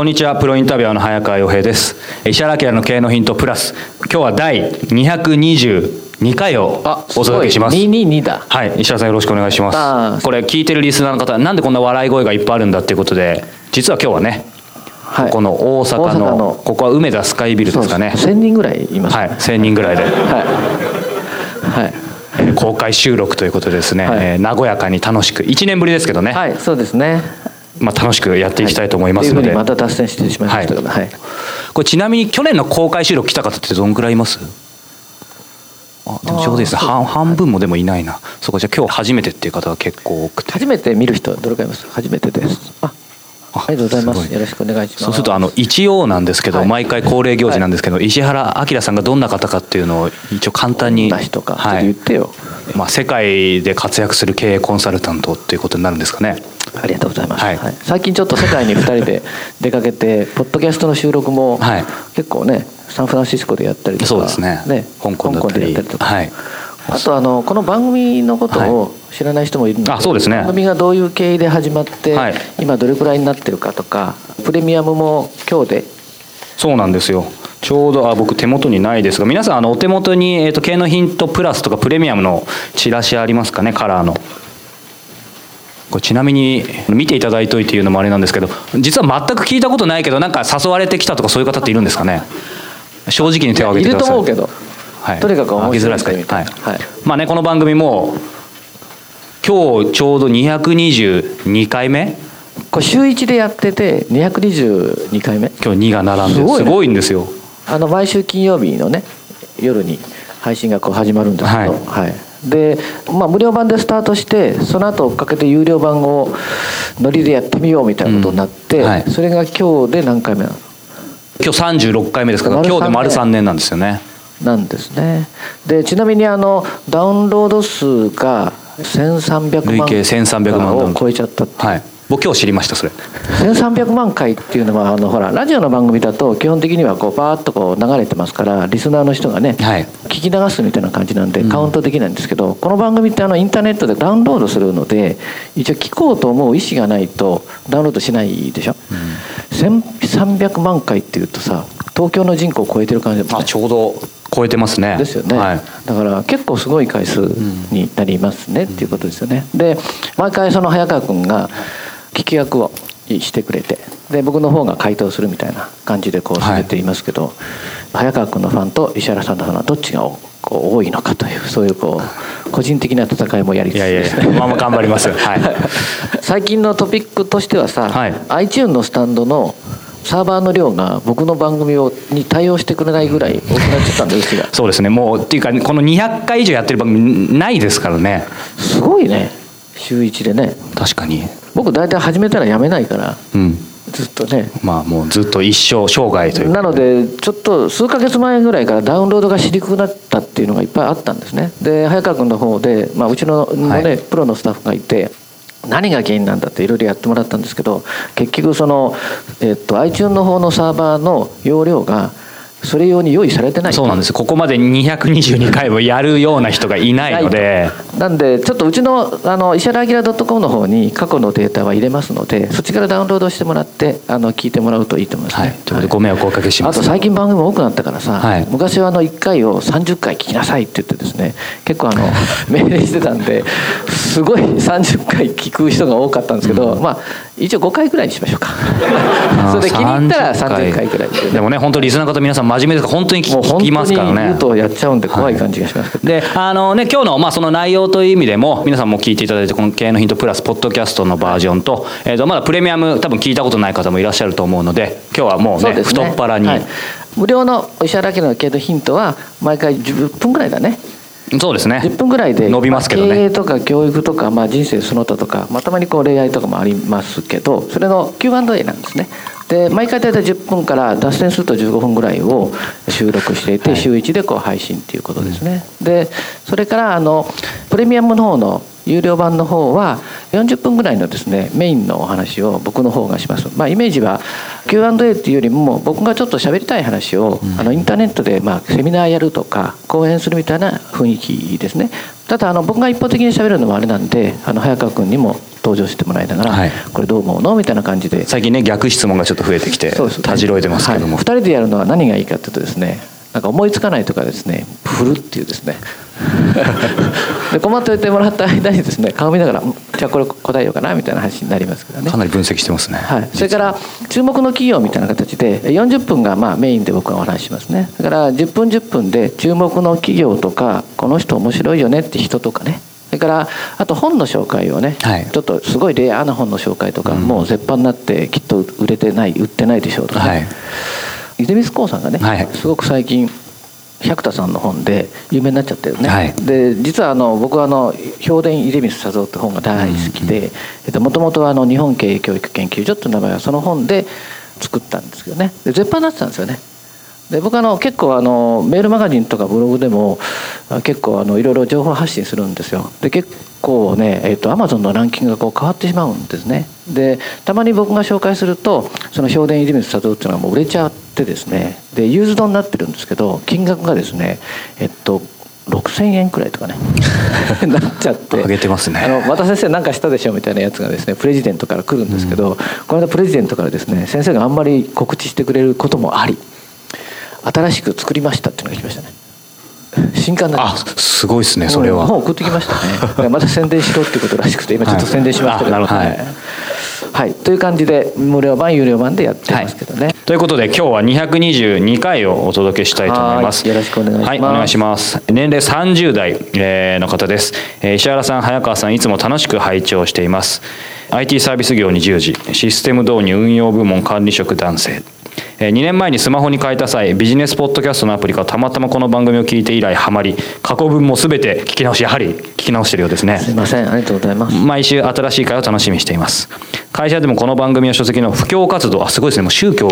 こんにちは。プロインタビュアーの早川洋平です。石原明の経営のヒントプラス。今日は第222回をお届けします。222だ。はい。石原さんよろしくお願いします。これ聞いてるリスナーの方なんでこんな笑い声がいっぱいあるんだっていうことで実は今日はねはい。ここの大阪のの。ここは梅田スカイビルですかね。1000人ぐらいいます。はい。1000人ぐらいで、はい。はい。えー公開収録ということでですね、はい。えー和やかに楽しく。1年ぶりですけどね、はいそうですねまあ、楽しくやっていきたいと思いますので、とい。また脱線してしまいましたけどはい。これちなみに去年の公開収録来た方ってどんくらいいます？あでもちょうどいいですね。半半分もでもいないな。そうかじゃあ今日初めてっていう方が結構多くて。初めて見る人どれくらいいます？初めてです。ああありがとうございます。ごよろしくお願いします。そうするとあの一応なんですけど、はい。毎回恒例行事なんですけど、石原明さんがどんな方かっていうのを一応簡単にはい。まあ、世界で活躍する経営コンサルタントっていうことになるんですかねありがとうございます、はい。はい。最近ちょっと世界に2人で 出かけてポッドキャストの収録もはい。結構ねサンフランシスコでやったりとかそうですね。香港でやったりとか、はい。あとあのこの番組のことを知らない人もいるので、あそうですね。番組がどういう経緯で始まって、はい。今どれくらいになってるかとかプレミアムも今日で？そうなんですよ。ちょうどあ僕手元にないですが皆さんあのお手元に、えー、と経営のヒントプラスとかプレミアムのチラシありますかね？カラーのこれちなみに見ていただいといて言うのもあれなんですけど実は全く聞いたことないけどなんか誘われてきたとかそういう方っているんですかね？正直に手を挙いるげてください。と思うけど、はい、とにかく面白いい。ですか？ねはい。はいまあねこの番組も今日ちょうど222回目？これ週1でやってて222回目？今日2が並んですごいね。すごいんですよ。あの毎週金曜日のね夜に配信がこう始まるんですけど、はい。はいで、まあ、無料版でスタートしてその後追っかけて有料版をノリでやってみようみたいなことになって、うんはい。それが今日で何回目なの？今日36回目ですから丸今日で丸三3年なんですよね。なんですね。でちなみにあのダウンロード数が1300万累計1300万を超えちゃったっていう。はい僕今日知りましたそれ。1300万回っていうのはあのほらラジオの番組だと基本的にはこうバーッとこう流れてますからリスナーの人がね、はい。聞き流すみたいな感じなんでカウントできないんですけど、この番組ってあのインターネットでダウンロードするので一応聞こうと思う意思がないとダウンロードしないでしょ、1300万回っていうとさ東京の人口を超えてる感じね。あちょうど超えてますね。ですよね、はい、だから結構すごい回数になりますねっていうことですよね。で毎回その早川君が聞き役をしてくれてで僕の方が回答するみたいな感じでこう進めていますけど、早川君のファンと石原さんのファンはどっちがこう多いのかというそういうこう個人的な戦いもやりつついやいやいですねやまあまあ頑張ります はい。最近のトピックとしてはさ、はい。iTune のスタンドのサーバーの量が僕の番組をに対応してくれないぐらい多くなっちゃったんでうちが。そうですね。もうっていうかこの200回以上やってる番組ないですからね。すごいね週1でね。確かに。僕大体始めたらやめないから。うん。ずっとね。まあもうずっと一生生涯という。なのでちょっと数ヶ月前ぐらいからダウンロードがしにくくなったっていうのがいっぱいあったんですね。で早川君の方で、まあ、うちののね、はい。プロのスタッフがいて何が原因なんだっていろいろやってもらったんですけど結局その、えっと iTunes の方のサーバーの容量がそれ用に用意されてない。そうなんです。ここまで222回もやるような人がいないので。なんでちょっとうちのあの石原明 .com の方に過去のデータは入れますのでそっちからダウンロードしてもらってあの聞いてもらうといいと思いますね、はい。ということでご迷惑をおかけします。あと最近番組も多くなったからさ、はい。昔はあの1回を30回聞きなさいって言ってですね結構あの 命令してたんですごい30回聞く人が多かったんですけど、まあ一応5回ぐらいにしましょうか。それで気に入ったら30回。ぐらいで、でもね本当リスナーの方皆さん真面目ですから本当に聞きますからね。言うとやっちゃうんで怖い感じがします。けど、であのね今日のまあその内容という意味でも皆さんも聞いていただいてこの経営のヒントプラスポッドキャストのバージョンと,、えー、とまだプレミアム多分聞いたことない方もいらっしゃると思うので今日はもうねね。太っ腹に、はい。無料の石原明の経営のヒントは毎回10分ぐらいだねそうですね。10分ぐらいで伸びますけどね。まあ経営とか教育とか、まあ、人生その他とか、まあ、たまにこう恋愛とかもありますけどそれの Q&A なんですね。で毎回大体10分から脱線すると15分ぐらいを収録していて、週1でこう配信っていうことですね、でそれからあのプレミアムの方の有料版の方は40分ぐらいのですねメインのお話を僕の方がします、まあ、イメージは Q&A っていうよりも僕がちょっと喋りたい話を、あのインターネットでまあセミナーやるとか講演するみたいな雰囲気ですね。ただあの僕が一方的に喋るのもあれなんであの早川君にも登場してもらいながら、はい。これどう思うの？みたいな感じで。最近ね逆質問がちょっと増えてきてたじろいでますけども、はい、2人でやるのは何がいいかっていうとですねなんか思いつかないとかですね振るっていうですね で困っておいてもらった間にですね顔見ながらん「じゃあこれ答えようかな」みたいな話になりますけどね。かなり分析してますね、はい、それから注目の企業みたいな形で40分がまあメインで僕はお話ししますね。だから10分10分で注目の企業とかこの人面白いよねって人とかね。それからあと本の紹介をね、はい。ちょっとすごいレアな本の紹介とか、もう絶版になってきっと売れてない売ってないでしょうとかね、はい。出光興さんがね、はい。すごく最近百田さんの本で有名になっちゃってるね、はい。で実はあの僕はあの「評伝出光佐三」って本が大好きでもともと日本経営教育研究所っていう名前はその本で作ったんですけどね。で絶版になってたんですよねで僕あの結構あのメールマガジンとかブログでもあ結構あのいろいろ情報発信するんですよ。で結構ね、えっとアマゾンのランキングがこう変わってしまうんですね。でたまに僕が紹介するとその評伝出光佐三っていうのはもう売れちゃってですね。でユーズドになってるんですけど金額がですねえっと6000円くらいとかね。なっちゃって。上げてますね。あの和田先生なんかしたでしょみたいなやつがですねプレジデントから来るんですけど、この間プレジデントからですね先生があんまり告知してくれることもあり新しく作りましたっていうのが来ましたね。新刊なんあです。すごいですねそれは、もう送ってきましたね。また宣伝しろってことらしくて今ちょっと宣伝しましたけど、はいはい。はい。という感じで無料版有料版でやってますけどね、ということで今日は222回をお届けしたいと思います。はい。よろしくお願いします。はい、お願いします。年齢30代えーの方です。えー石原さん、早川さん、いつも楽しく拝聴しています。IT サービス業に従事、システム導入運用部門管理職男性。え2年前にスマホに変えた際ビジネスポッドキャストのアプリからたまたまこの番組を聞いて以来ハマり過去分も全て聞き直しやはり聞き直してるようですね。すいません。ありがとうございます。毎週新しい会を楽しみにしています。会社でもこの番組や書籍の布教活動あすごいですね。もう宗教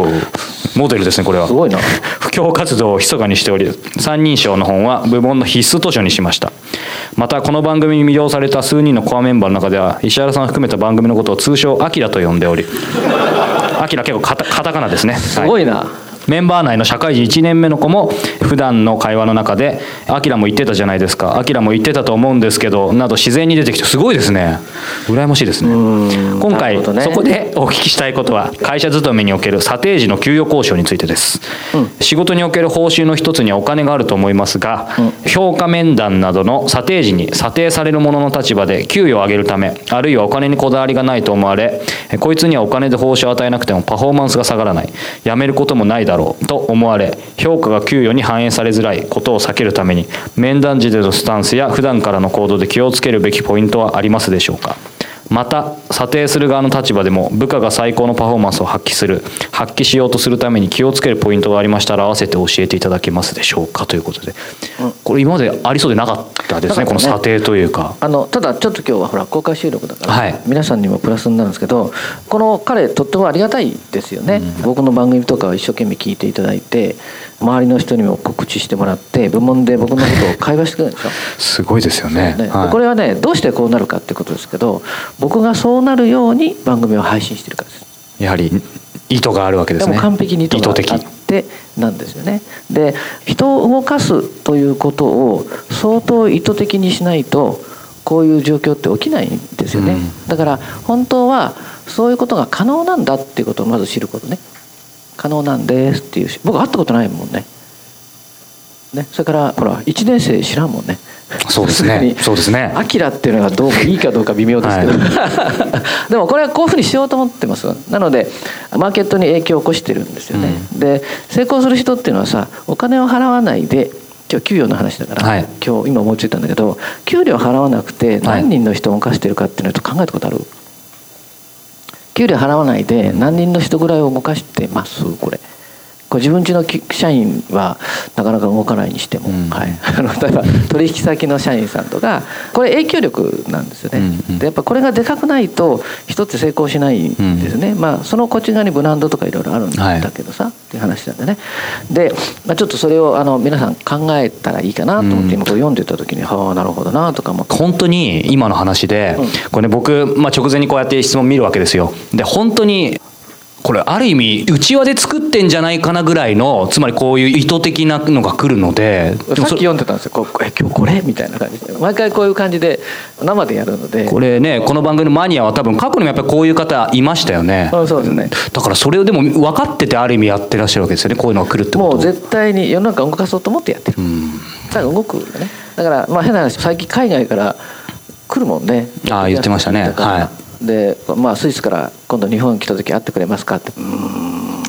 モデルですねこれは。すごいな。布教活動を密かにしており三人称の本は部門の必須図書にしました。またこの番組に魅了された数人のコアメンバーの中では石原さんを含めた番組のことを通称「アキラと呼んでおりアキラ結構カタカタカナですね。すごいな、メンバー内の社会人1年目の子も普段の会話の中で「アキラも言ってたじゃないですか」「アキラも言ってたと思うんですけど」など自然に出てきてすごいですね。羨ましいですね。今回、ね。そこで お聞きしたいことは会社勤めにおける査定時の給与交渉についてです、仕事における報酬の一つにはお金があると思いますが、評価面談などの査定時に査定される者の立場で給与を上げるためあるいはお金にこだわりがないと思われこいつにはお金で報酬を与えなくてもパフォーマンスが下がらない。辞めることもないだろうと思われ評価が給与に反映されづらいことを避けるために面談時でのスタンスや普段からの行動で気をつけるべきポイントはありますでしょうか？また査定する側の立場でも部下が最高のパフォーマンスを発揮する。発揮しようとするために気をつけるポイントがありましたら合わせて教えていただけますでしょうかということで、これ今までありそうでなかったですねこの査定というか。あのただちょっと今日はほら公開収録だから、はい。皆さんにもプラスになるんですけどこの彼とってもありがたいですよね、僕の番組とかを一生懸命聞いていただいて周りの人にも告知してもらって部門で僕のことを会話してくれるんでしょ？すごいですよね。ね。ではい。これはねどうしてこうなるかってことですけど僕がそうなるように番組を配信してるからです。やはり意図があるわけでね。ですも完璧に意図があ的ってなんですよね。で人を動かすということを相当意図的にしないとこういう状況って起きないんですよね、うん。だから本当はそういうことが可能なんだっていうことをまず知ることね可能なんですっていうし僕会ったことないもんね。ね、それからほら1年生知らんもんね。そうですね。そうですね。アキラっていうのがどういいかどうか微妙ですけど、はい、でもこれはこういうふうにしようと思ってます。なのでマーケットに影響を起こしてるんですよね、うん、で成功する人っていうのはさお金を払わないで今日給与の話だから、はい、今日今思いついたんだけど給料払わなくて何人の人を動かしてるかっていうのと考えたことある、給料払わないで何人の人ぐらいを動かしてますこれ。これ自分ちの社員はなかなか動かないにしても、うん、はい、あの例えば取引先の社員さんとかこれ影響力なんですよね、うんうん、でやっぱこれがでかくないと人って成功しないんですね、うん、まあそのこっち側にブランドとかいろいろあるんだけどさ、はい、っていう話なんでね。で、まあ、ちょっとそれをあの皆さん考えたらいいかなと思って今これ読んでた時に、はあなるほどなとかも本当に今の話で、これね僕、まあ、直前にこうやって質問見るわけですよ。で本当にこれある意味内輪で作ってんじゃないかなぐらいのつまりこういう意図的なのが来るのでさっき読んでたんですよ。こえ今日これ？みたいな感じで。毎回こういう感じで生でやるので。これねこの番組のマニアは多分過去にもやっぱりこういう方いましたよね。そうですね。だからそれをでも分かっててある意味やってらっしゃるわけですよねこういうのが来るってこと。もう絶対に世の中動かそうと思ってやってる。だから動くよね。だからまあ変な話最近海外から来るもんね。ああ言ってましたね。はいで、まあ、スイスから今度日本来た時会ってくれますかって。うん。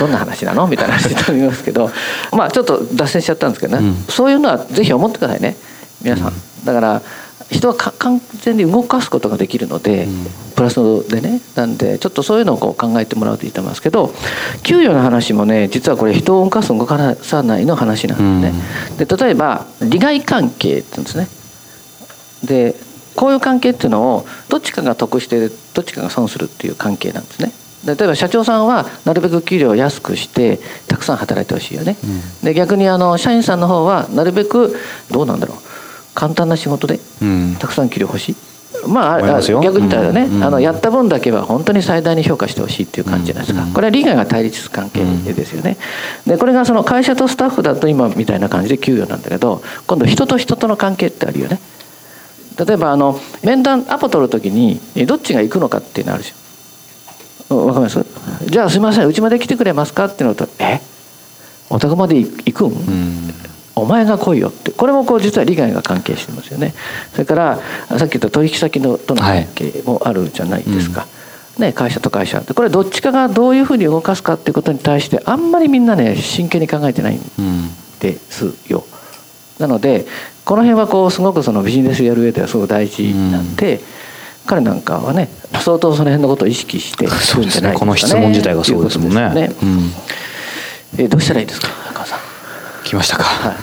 どんな話なの？みたいな話になりますけど。まあちょっと脱線しちゃったんですけどね、うん、そういうのはぜひ思ってくださいね。皆さん。だから人は完全に動かすことができるので、うん、プラスでね。なんでちょっとそういうのをこう考えてもらうといいと思いますけど給与の話もね実はこれ人を動かす動かさないの話なんですね。うん、で例えば利害関係って言うんですね。でこういう関係っていうのをどっちかが得してどっちかが損するっていう関係なんですね。例えば社長さんはなるべく給料を安くしてたくさん働いてほしいよね、うん、で逆にあの社員さんの方はなるべくどうなんだろう。簡単な仕事でたくさん給料欲しい、うん、まあ逆に言ったらね、うん、あのやった分だけは本当に最大に評価してほしいっていう感じじゃないですか、これは利害が対立する関係ですよね、でこれがその会社とスタッフだと今みたいな感じで給与なんだけど今度人と人との関係ってあるよね例えばあの面談アポ取る時にどっちが行くのかっていうのあるでしょわかります？じゃあすいませんうちまで来てくれますかっていうのとえ？お宅まで行くん、ん、お前が来いよって。これもこう実は利害が関係してますよね。それからさっき言った取引先のとの関係もあるじゃないですか、はい、ね、会社と会社。これどっちかがどういうふうに動かすかっていうことに対してあんまりみんなね真剣に考えてないんですよ、なのでこの辺はこうすごくそのビジネスやる上ではすごく大事なんで、うん、彼なんかはね相当その辺のことを意識してそうですね。この質問自体がそうですもんね。ね、うん、えどうしたらいいですか中さん。来ましたか、はい。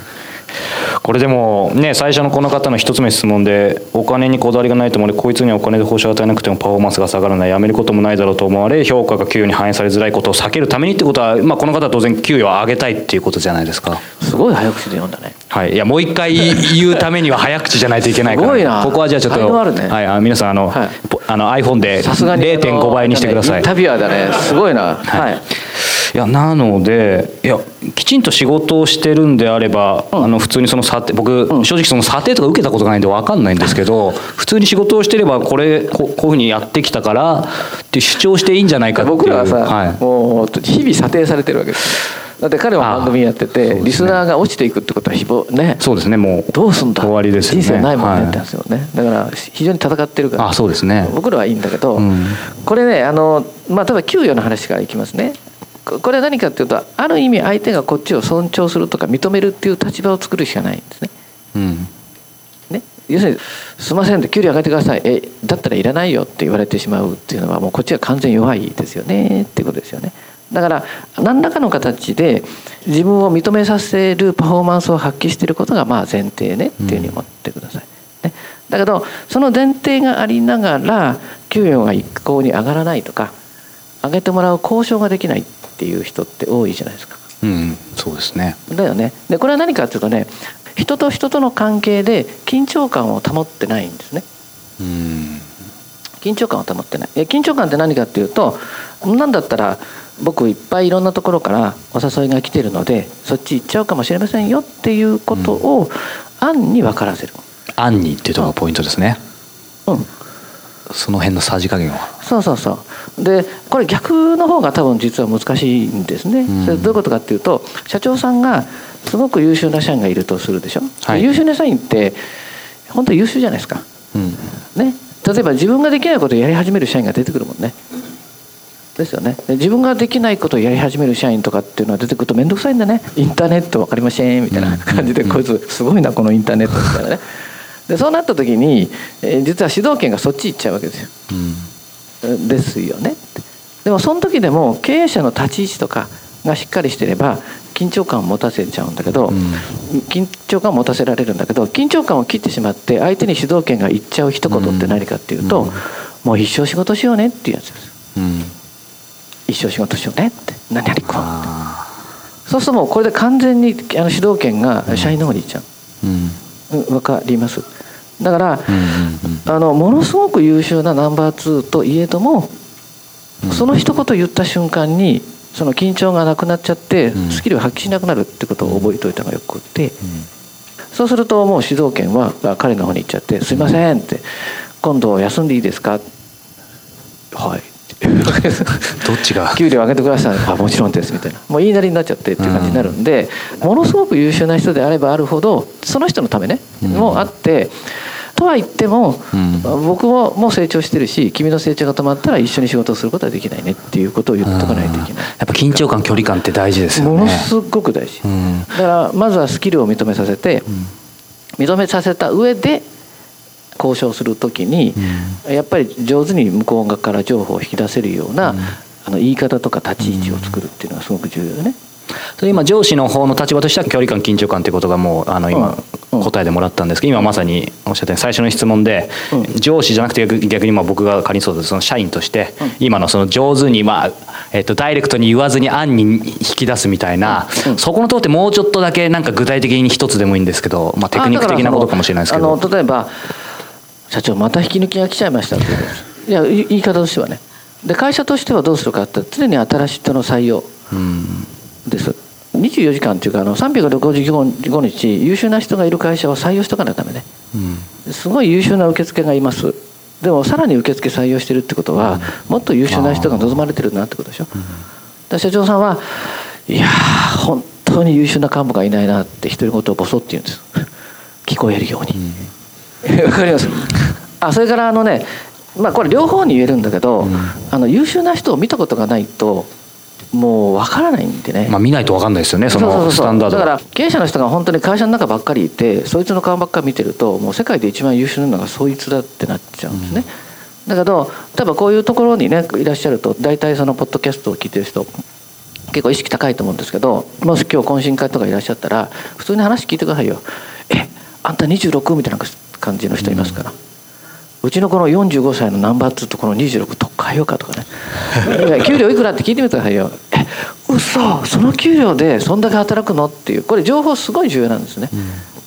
これでもね最初のこの方の一つ目質問でお金にこだわりがないと思われこいつにはお金で報酬を与えなくてもパフォーマンスが下がらないやめることもないだろうと思われ評価が給与に反映されづらいことを避けるためにってことは、まあ、この方は当然給与を上げたいっていうことじゃないですか。すごい早口で読んだねはい。いやもう一回言うためには早口じゃないといけないから。すごいな。ここはじゃあちょっと、ね、はい。あ皆さんあの、はい、あの iPhone で0.5倍にしてください、ね、インタビュアーだね。すごいな。はい、はい。いやなのでいやきちんと仕事をしてるんであれば、うん、あの普通にその査定僕、うん、正直その査定とか受けたことがないんで分かんないんですけど普通に仕事をしてればこれここういうふうにやってきたからって主張していいんじゃないかっていう。僕らはさ、はい、もう日々査定されてるわけですだって彼は番組やってて、ね、リスナーが落ちていくってことは誹謗ねそうですねもうどうすんだ終わりです、ね、人生ないもんねってですよね、はい、だから非常に戦ってるから。あそうですね。僕らはいいんだけど、うん、これねあのまあ例えば給与の話からいきますね。これは何かっていうとある意味相手がこっちを尊重するとか認めるっていう立場を作るしかないんですね。うん、ね。要するに「すいません」って給料上げてください。えだったらいらないよって言われてしまうっていうのはもうこっちは完全弱いですよねっていうことですよね。だから何らかの形で自分を認めさせるパフォーマンスを発揮していることがまあ前提ねっていうふうに思ってください。ね、だけどその前提がありながら給与が一向に上がらないとか上げてもらう交渉ができないっていう人って多いじゃないですか。うん、そうですね。だよね。でこれは何かっていうとね、人と人との関係で緊張感を保ってないんですね。うん。緊張感を保ってない。緊張感って何かっていうと、なんだったら僕いっぱいいろんなところからお誘いが来てるので、そっち行っちゃうかもしれませんよっていうことを暗に分からせる。暗にっていうところがポイントですね。うん。その辺のさじ加減は。そうそうそう。でこれ逆の方が多分実は難しいんですね、うん、それどういうことかっていうと社長さんがすごく優秀な社員がいるとするでしょ、はい。優秀な社員って本当に優秀じゃないですか、うん。ね、例えば自分ができないことをやり始める社員が出てくるもんねですよね。で自分ができないことをやり始める社員とかっていうのは出てくると面倒くさいんだね。インターネット分かりませんみたいな感じでこいつすごいなこのインターネットみたいなね。でそうなった時に、えー実は主導権がそっち行っちゃうわけですよ。うん。ですよね。でもその時でも経営者の立ち位置とかがしっかりしてれば緊張感を持たせちゃうんだけど、緊張感を持たせられるんだけど緊張感を切ってしまって相手に主導権が言っちゃう一言って何かっていうと、もう一生仕事しようねっていうやつです。うん一生仕事しようねって。何々こう。あそうするともうこれで完全にあの主導権が社員の方に行っちゃーう。んう、うん、分かります？だから、あのものすごく優秀なナンバー2といえども、その一言言った瞬間にその緊張がなくなっちゃって、うん。スキルを発揮しなくなるってことを覚えておいたのがよくって、そうするともう主導権はあ彼の方に行っちゃって「すいません」って「今度休んでいいですか?」はい」どっちが？給料上げてください。あもちろんですみたいな。もう言いなりになっちゃってっていう感じになるんで、ものすごく優秀な人であればあるほどその人のためね、うん。もあってとは言っても、うん。僕ももう成長してるし君の成長が止まったら一緒に仕事をすることはできないねっていうことを言っとかないといけない。やっぱ緊張感距離感って大事ですよね。ものすごく大事、うん。だからまずはスキルを認めさせて、認めさせた上で交渉するときに、やっぱり上手に向こう側から情報を引き出せるような、あの言い方とか立ち位置を作るっていうのがすごく重要よね。今上司の方の立場としては距離感緊張感っていうことがもうあの今うん。答えてもらったんですけど今まさにおっしゃったように最初の質問でうん。上司じゃなくて逆逆にまあ僕が仮にそうです。その社員として今のその上手にまあえっとダイレクトに言わずに案に引き出すみたいなそこのところってもうちょっとだけなんか具体的に一つでもいいんですけどまあテクニック的なことかもしれないですけあどの例えば「社長また引き抜きが来ちゃいました」っていやい言い方としてはね。で会社としてはどうするかって常に新しい人の採用。うん。です。24時間っていうかあの365日優秀な人がいる会社は採用しとかないとダメね。うん。すごい優秀な受付がいます。でもさらに受付採用してるってことは、もっと優秀な人が望まれてるなってことでしょ、だから社長さんはいやー本当に優秀な幹部がいないなって独り言をボソって言うんです。聞こえるように わ、かりますあそれからあのねまあこれ両方に言えるんだけど、あの優秀な人を見たことがないともうわからないんでね、まあ見ないと分かんないですよねそのスタンダードだがから経営者の人が本当に会社の中ばっかりいてそいつの顔ばっかり見てるともう世界で一番優秀なのがそいつだってなっちゃうんですね、だけど例えばこういうところにねいらっしゃると大体そのポッドキャストを聞いてる人結構意識高いと思うんですけどもし今日懇親会とかいらっしゃったら普通に話聞いてくださいよ「えあんた 26?」みたいな感じの人いますか？ら。うちのこの45歳のナンバー2とこの26と変えようかとかね。給料いくらって聞いてみてくださいよ。え嘘！その給料でそんだけ働くの？っていう。これ情報すごい重要なんですね、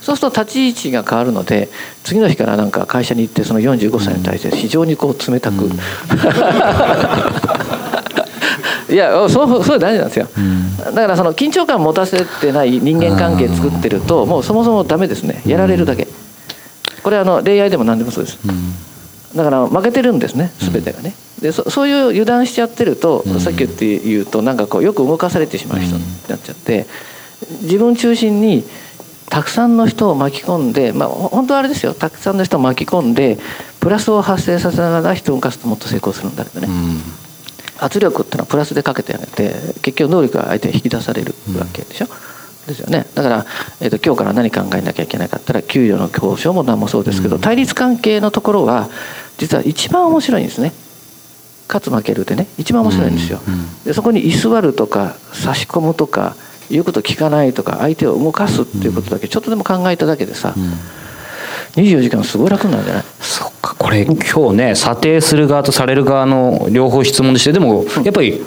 そうすると立ち位置が変わるので次の日からなんか会社に行ってその45歳に対して非常にこう冷たく、いやそうそう大事なんですよ、だからその緊張感を持たせてない人間関係作ってるともうそもそもダメですねやられるだけこれあの恋愛でも何でもそうです、だから負けてるんですね全てがね。でそそういう油断しちゃってると、さっき言って言うとなんかこうよく動かされてしまう人になっちゃって自分中心にたくさんの人を巻き込んでまあほ本当はあれですよ。たくさんの人を巻き込んでプラスを発生させながら人を動かすともっと成功するんだけどね、圧力ってのはプラスでかけてあげて結局能力が相手に引き出されるわけでしょ、ですよね。だから、えー、と今日から何考えなきゃいけないかったら給与の交渉も何もそうですけど、対立関係のところは実は一番面白いんですね。勝つ負けるでね。一番面白いんですよ、でそこに居座るとか差し込むとか言うこと聞かないとか相手を動かすっていうことだけちょっとでも考えただけでさ、24時間すごい楽になるんじゃない？そっかこれ今日ね査定する側とされる側の両方質問でしてでもやっぱり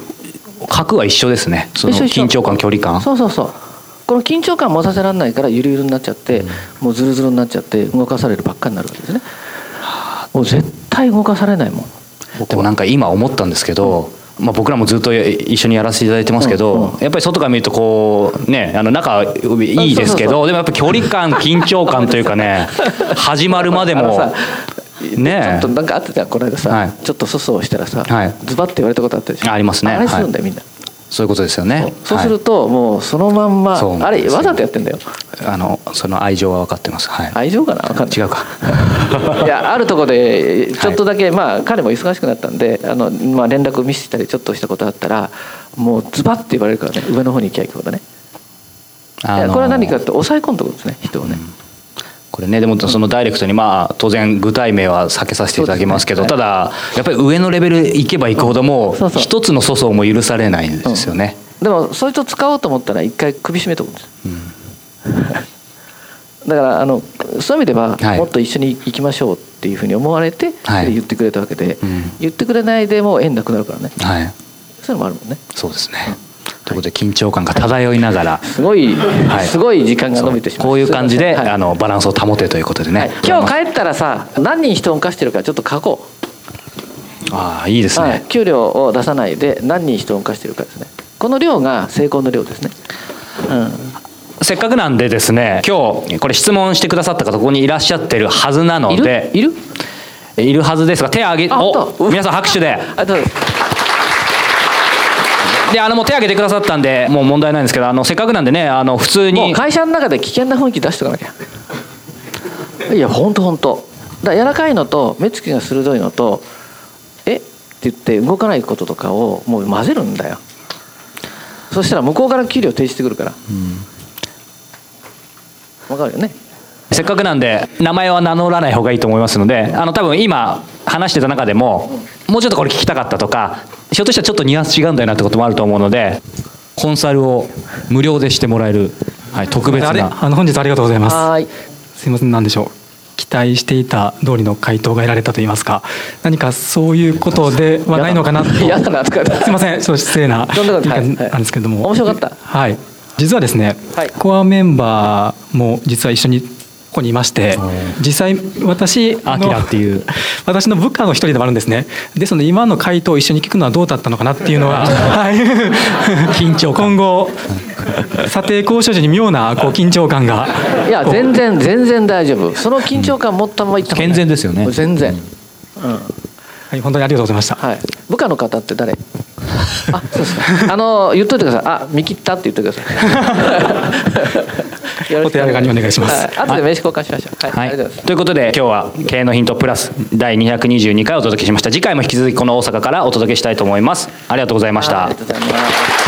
核は一緒ですね。その緊張感距離感。そうそうそうこの緊張感持たせられないからゆるゆるになっちゃって、もうズルズルになっちゃって動かされるばっかりになるわけですね。もう絶対動かされないもん。でもなんか今思ったんですけど、まあ、僕らもずっと一緒にやらせていただいてますけど、うん。うんやっぱり外から見るとこうねあの仲いいですけどでもやっぱ距離感緊張感というかね 始まるまでもね。ちょっとなんかあったじゃんこの間さ、はい。ちょっと粗相したらさ、はい。ズバッて言われたことあったでしょ？ありますね。あれするんだよみんなそういうことですよね。そうするともうそのまんま、あれわざとやってんだよ。あのその愛情は分かってます。はい。愛情かな？分かんない。違うか。いやあるところでちょっとだけ、まあ彼も忙しくなったんであの、まあ、連絡見せたりちょっとしたことあったらもうズバッて言われるからね。上の方に行きゃ行くほどね。いあのやこれは何かって抑え込んだことですね人をね、これねでもそのダイレクトにまあ当然具体名は避けさせていただきますけどただやっぱり上のレベル行けば行くほども一つの粗相も許されないんですよね。でもそいつを使おうと思ったら一回首絞めとくんです、だからあのそういう意味では、はい。もっと一緒に行きましょうっていうふうに思われて、はい。で言ってくれたわけで、うん。言ってくれないでもう縁なくなるからね。はい。そういうのもあるもんね。そうですねということで緊張感が漂いながらすごい、はい。すごい時間が伸びてしまうこういう感じで、はい。あのバランスを保てということでね、はい。今日帰ったらさ何人人を動かしてるかちょっと書こう。ああいいですね、はい、給料を出さないで何人人を動かしてるかですね。この量が成功の量ですね、うん、せっかくなんでですね今日これ質問してくださった方ここにいらっしゃってるはずなのいる？でいる？いるはずですが手を挙げお皆さん拍手で。あどうぞであのもう手挙げてくださったんでもう問題ないんですけどあのせっかくなんでねあの普通もうに会社の中で危険な雰囲気出しとかなきゃいや本当本当だから柔らかいのと目つきが鋭いのとえ？って言って動かないこととかをもう混ぜるんだよ。そしたら向こうから給料提示してくるから。わかるよね？せっかくなんで名前は名乗らない方がいいと思いますのであの多分今話してた中でももうちょっとこれ聞きたかったとかひょっとしたらちょっとニュアンス違うんだよなってこともあると思うのでコンサルを無料でしてもらえる、はい、特別な。あの本日ありがとうございます。はーい。すいません何でしょう。期待していた通りの回答が得られたと言いますか。何かそういうことではないのかなと。嫌だなとかすいませんちょっと失礼なない言い方なんですけども。面白かったはい。実はですね、はい。コアメンバーも実は一緒にここにいまして実際私アキラっていう。私の部下の一人でもあるんですね。ですので今の回答を一緒に聞くのはどうだったのかなっていうのは、はい、緊張今後査定交渉時に妙なこう緊張感が。いや全然全然大丈夫。その緊張感持ったままいった健全ですよね。全然。はい、本当にありがとうございました。はい。部下の方って誰？あそうですか。あの言っといてください。あ見切ったって言ってください。よろしくお手柔らかにお願いします。はい、後で名刺交換しましょう。はい、はい。ということで今日は経営のヒントプラス第222回お届けしました。次回も引き続きこの大阪からお届けしたいと思います。ありがとうございました。ありがとうございます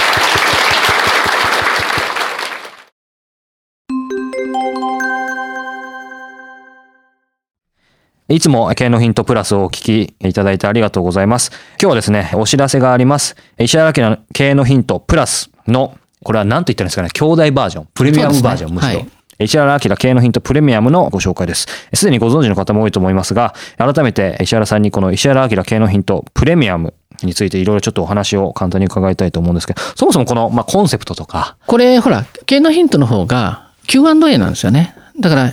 いつも経営のヒントプラスをお聞きいただいてありがとうございます。今日はですね、お知らせがあります。石原明の経営のヒントプラスの、これは何と言ったらいいんですかね、兄弟バージョン、プレミアムバージョン、むしろ。はい石原明経営のヒントプレミアムのご紹介です。すでにご存知の方も多いと思いますが、改めて石原さんにこの石原明経営のヒントプレミアムについていろいろちょっとお話を簡単に伺いたいと思うんですけど、そもそもこの、まあ、コンセプトとか、これ、ほら、経営のヒントの方が Q&A なんですよね。だから、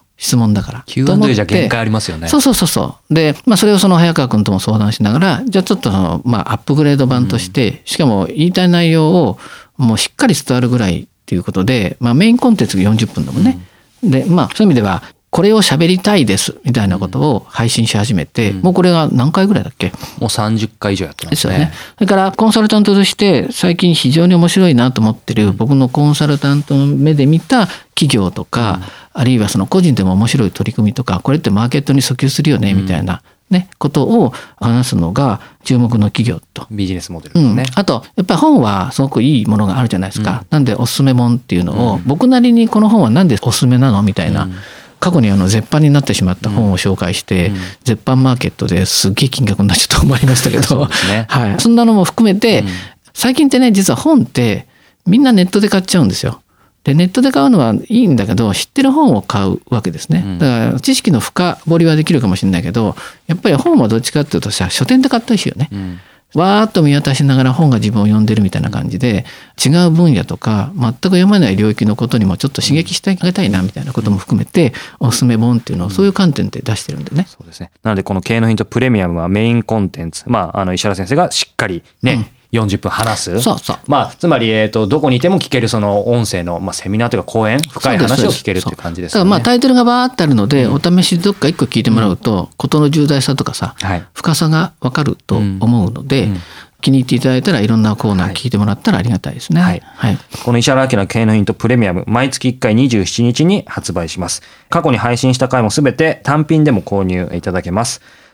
質問だから。Q&A じゃ限界ありますよねそうそうそうそう。で、まあそれをその早川君とも相談しながら、じゃあちょっとその、まあアップグレード版として、しかも言いたい内容をもうしっかり伝わるぐらいっていうことで、まあメインコンテンツが40分だもんね。で、まあそういう意味では、これを喋りたいですみたいなことを配信し始めて、もうこれが何回ぐらいだっけ？もう30回以上やってまですよね。それからコンサルタントとして最近非常に面白いなと思ってる僕のコンサルタントの目で見た企業とか、あるいはその個人でも面白い取り組みとか、これってマーケットに訴求するよねみたいなね、ことを話すのが注目の企業と。ビジネスモデルうんですね。、あとやっぱり本はすごくいいものがあるじゃないですか、なんでおすすめ本っていうのを、僕なりにこの本はなんでおすすめなの？みたいな、過去にあの絶版になってしまった本を紹介して、絶版マーケットですっげえ金額になっちゃったと思いましたけど ね はい、そんなのも含めて、最近ってね実は本ってみんなネットで買っちゃうんですよ。でネットで買うのはいいんだけど知ってる本を買うわけですね。だから知識の深掘りはできるかもしれないけどやっぱり本はどっちかっていうとさ書店で買ったりしよね。わーっと見渡しながら本が自分を読んでるみたいな感じで違う分野とか全く読まない領域のことにもちょっと刺激してあげたいなみたいなことも含めておすすめ本っていうのをそういう観点で出してるんでね。そうですね。なのでこの経営のヒントプレミアムはメインコンテンツ。まあ、あの、石原先生がしっかりね、40分話す。そうそうまあ、つまり、えっ、と、どこにいても聞けるその音声の、まあ、セミナーというか講演、深い話を聞けるっていう感じですだか。らまあタイトルがバーってあるので、お試しでどっか一個聞いてもらうと、事の重大さとかさ、はい深さがわかると思うので、気に入っていただいたらいろんなコーナー聞いてもらったらありがたいですね。はいはい。この石原明の経営のヒントプレミアム、毎月1回27日に発売します。過去に配信した回もすべて単品でも購入いただけます。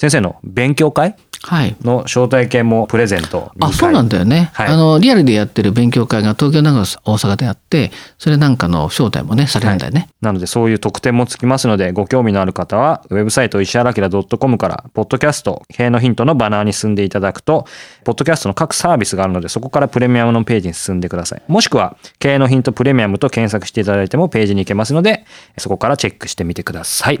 先生の勉強会？はい。の招待券もプレゼント2あ、回そうなんだよね。はいあの、リアルでやってる勉強会が東京、長野、大阪であって、それなんかの招待もね、されるんだよね。なのでそういう特典もつきますので、ご興味のある方は、ウェブサイト石原明 .com から、ポッドキャスト、経営のヒントのバナーに進んでいただくと、ポッドキャストの各サービスがあるので、そこからプレミアムのページに進んでください。もしくは、経営のヒントプレミアムと検索していただいてもページに行けますので、そこからチェックしてみてください。